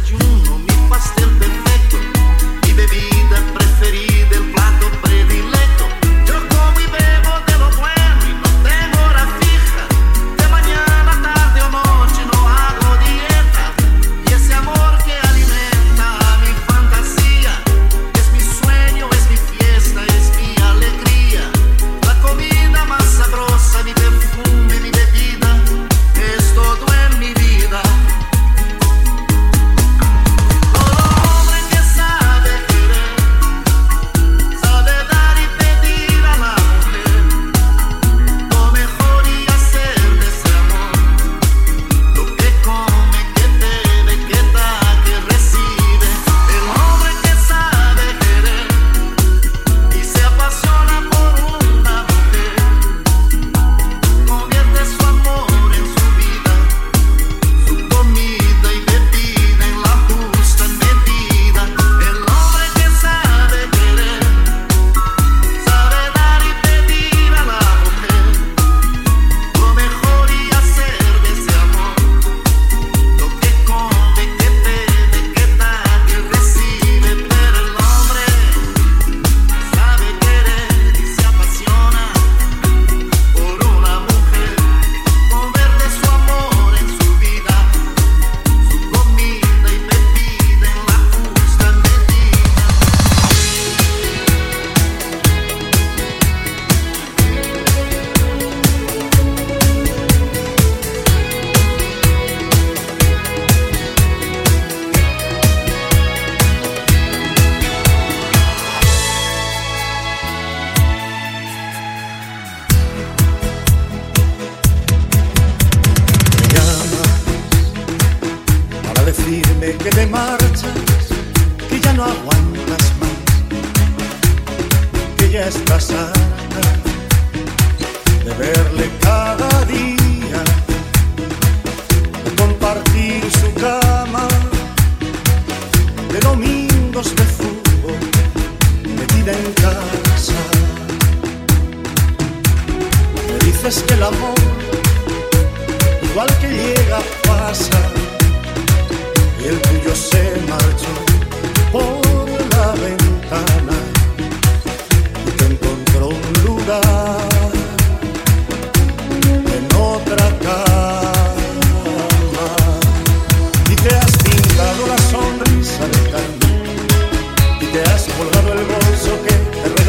desayuno, mi pastel perfecto, mi bebida preferida.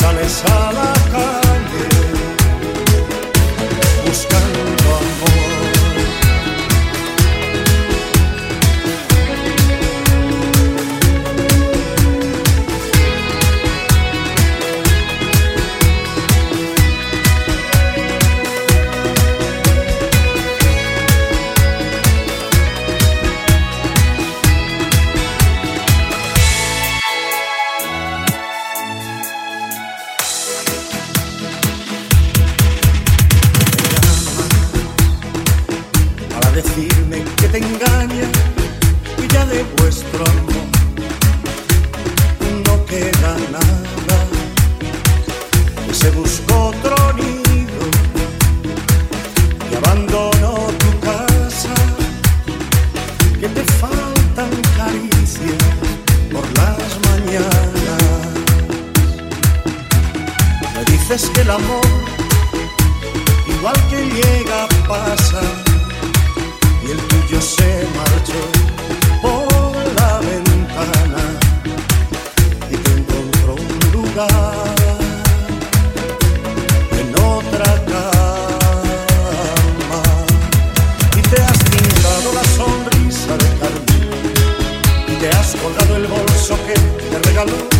sales a la. Dices que el amor, igual que llega, pasa, y el tuyo se marchó por la ventana y te encontró un lugar en otra cama y te has pintado la sonrisa de carne y te has colgado el bolso que te regaló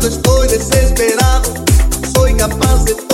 Verás que no es un juego, mira soy tu amigo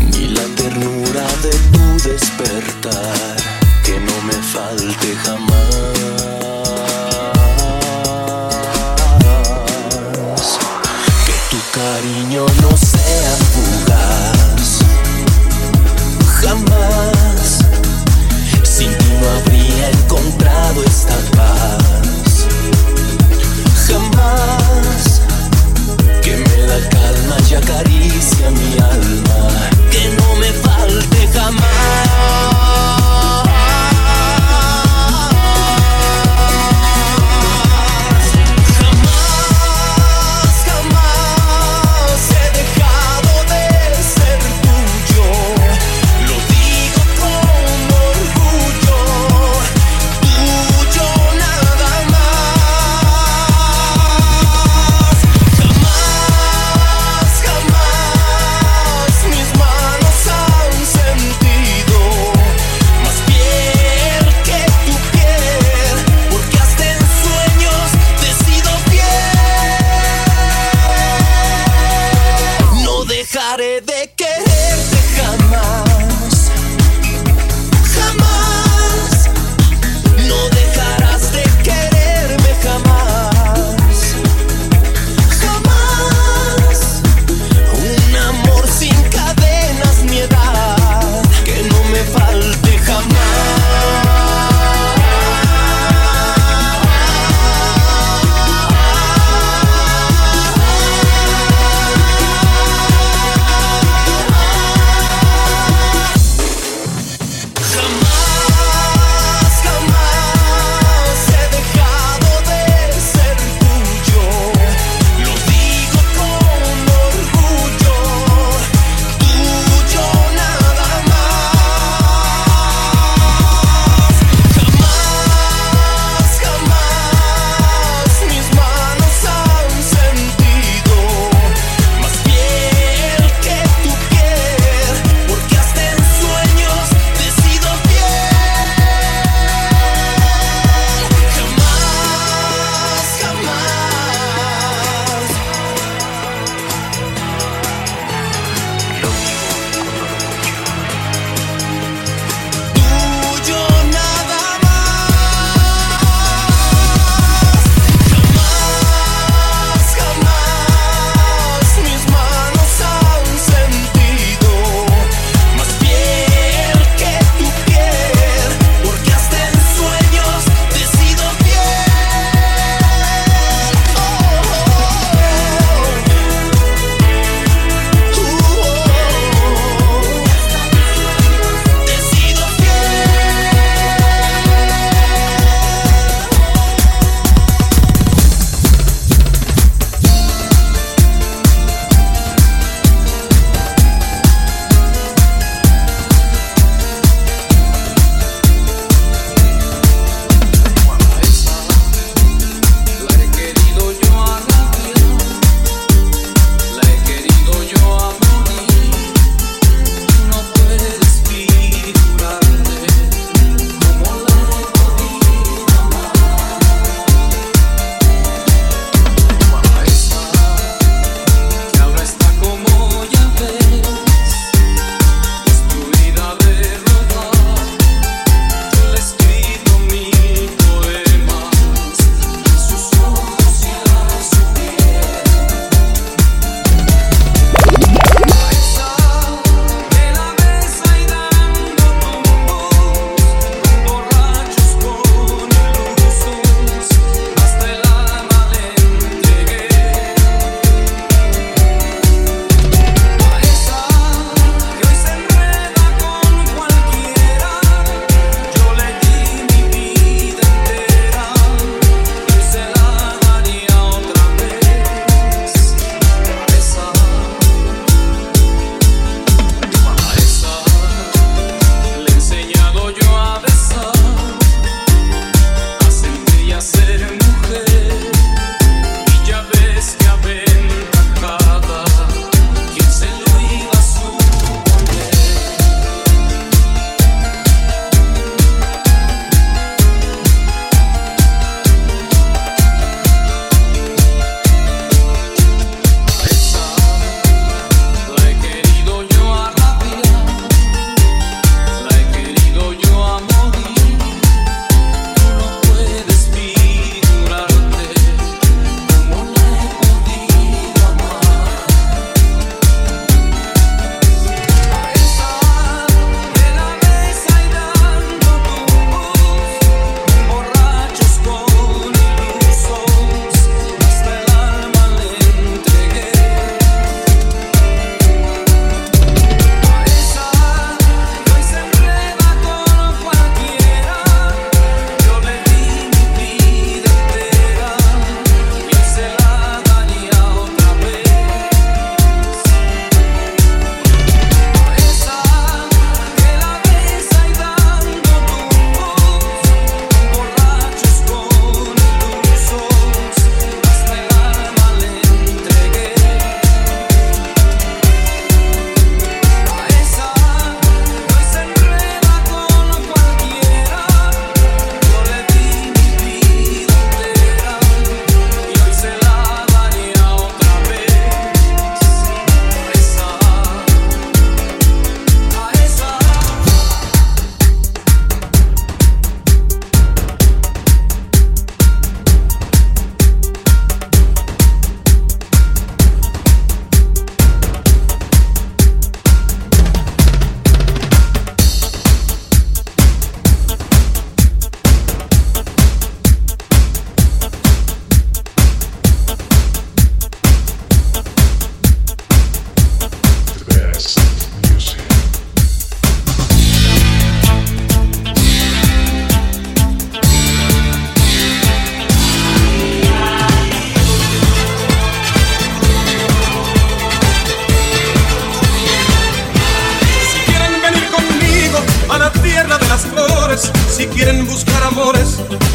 ni la ternura de tu despertar, que no me falte jamás.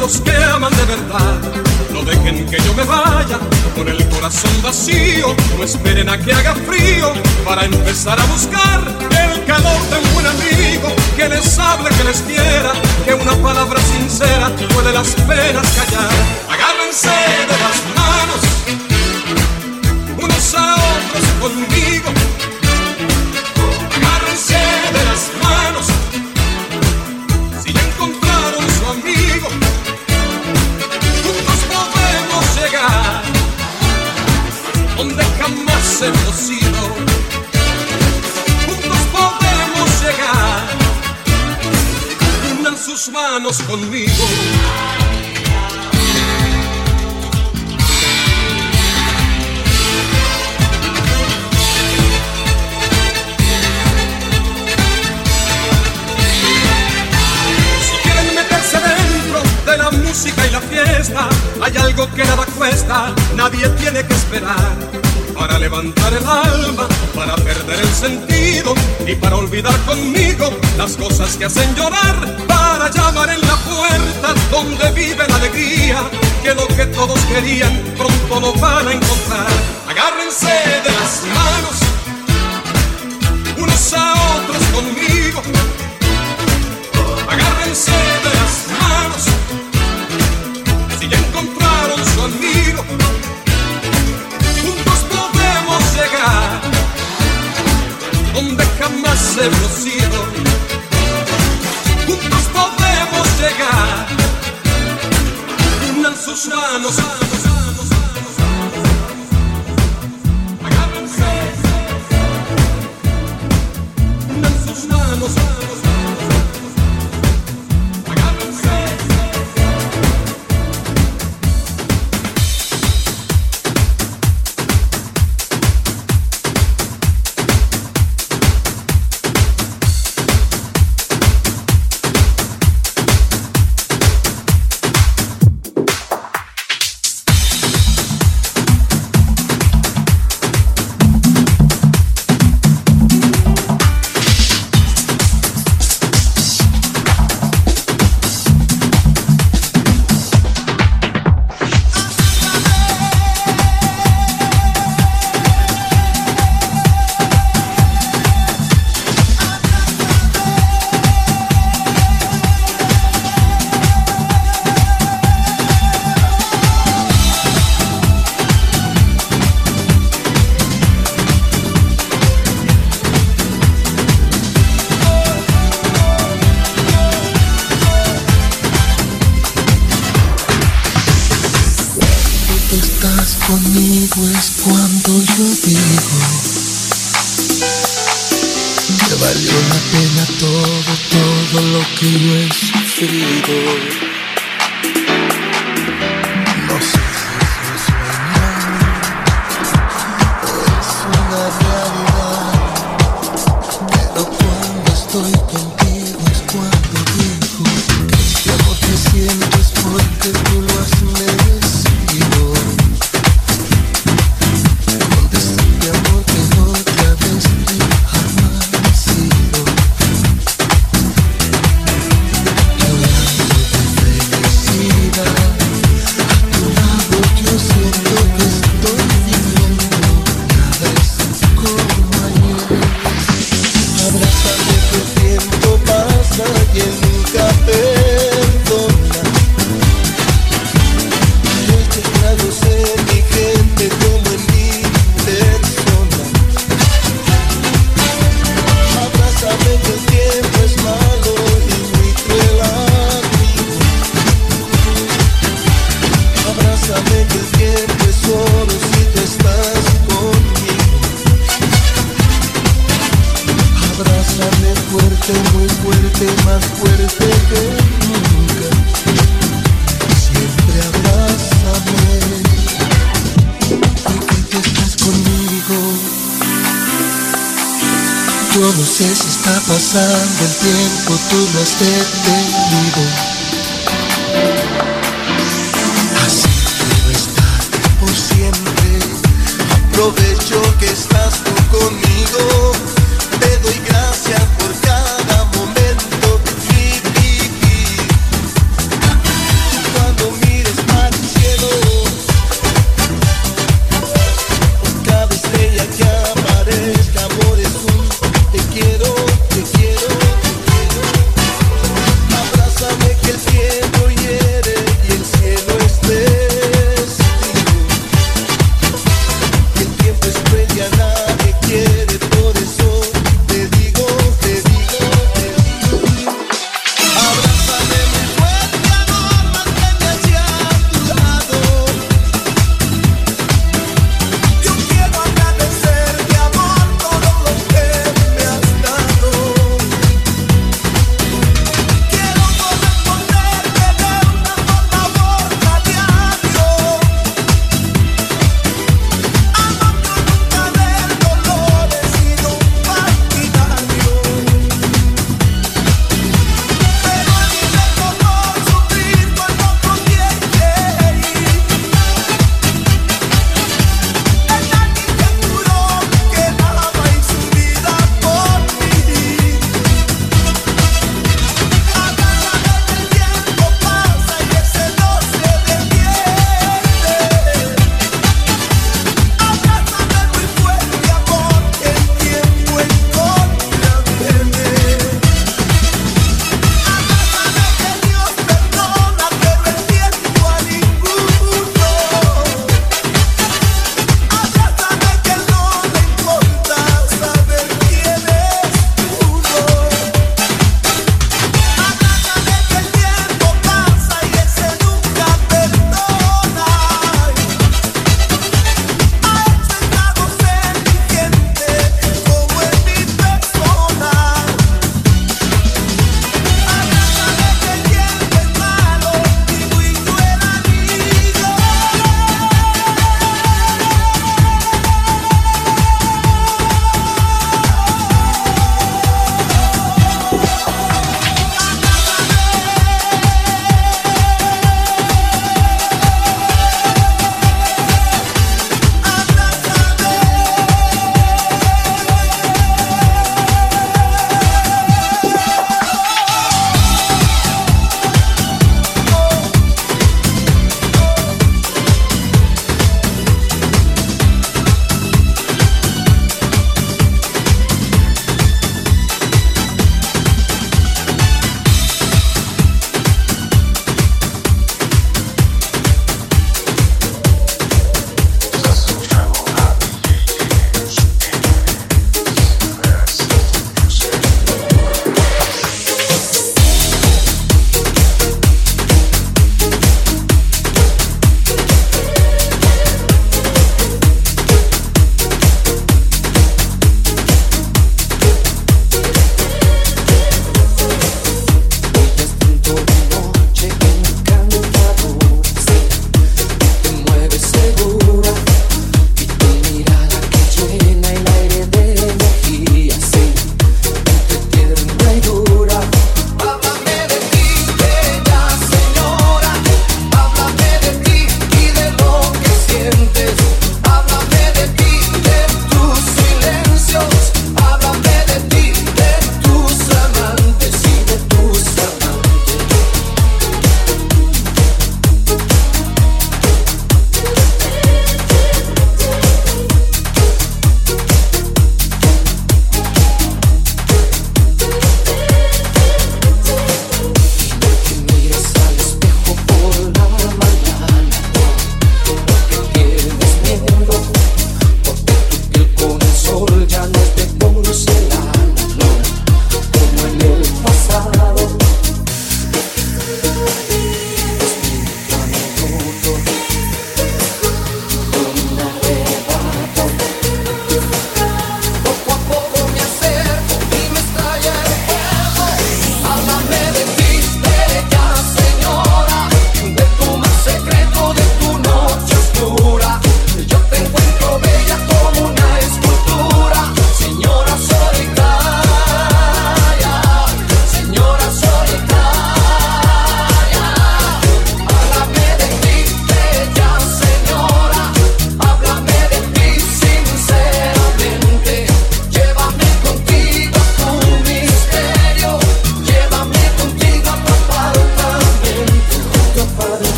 los que aman de verdad. No dejen que yo me vaya con el corazón vacío. No esperen a que haga frío para empezar a buscar el calor de un buen amigo que les hable, que les quiera, que una palabra sincera puede las penas callar. Agárrense de las manos unos a otros conmigo manos conmigo. de la música y la fiesta hay algo que nada cuesta, nadie tiene que esperar. Para levantar el alma, para perder el sentido y para olvidar conmigo las cosas que hacen llorar, para allá. querían, pronto lo van a encontrar. Agárrense understand this.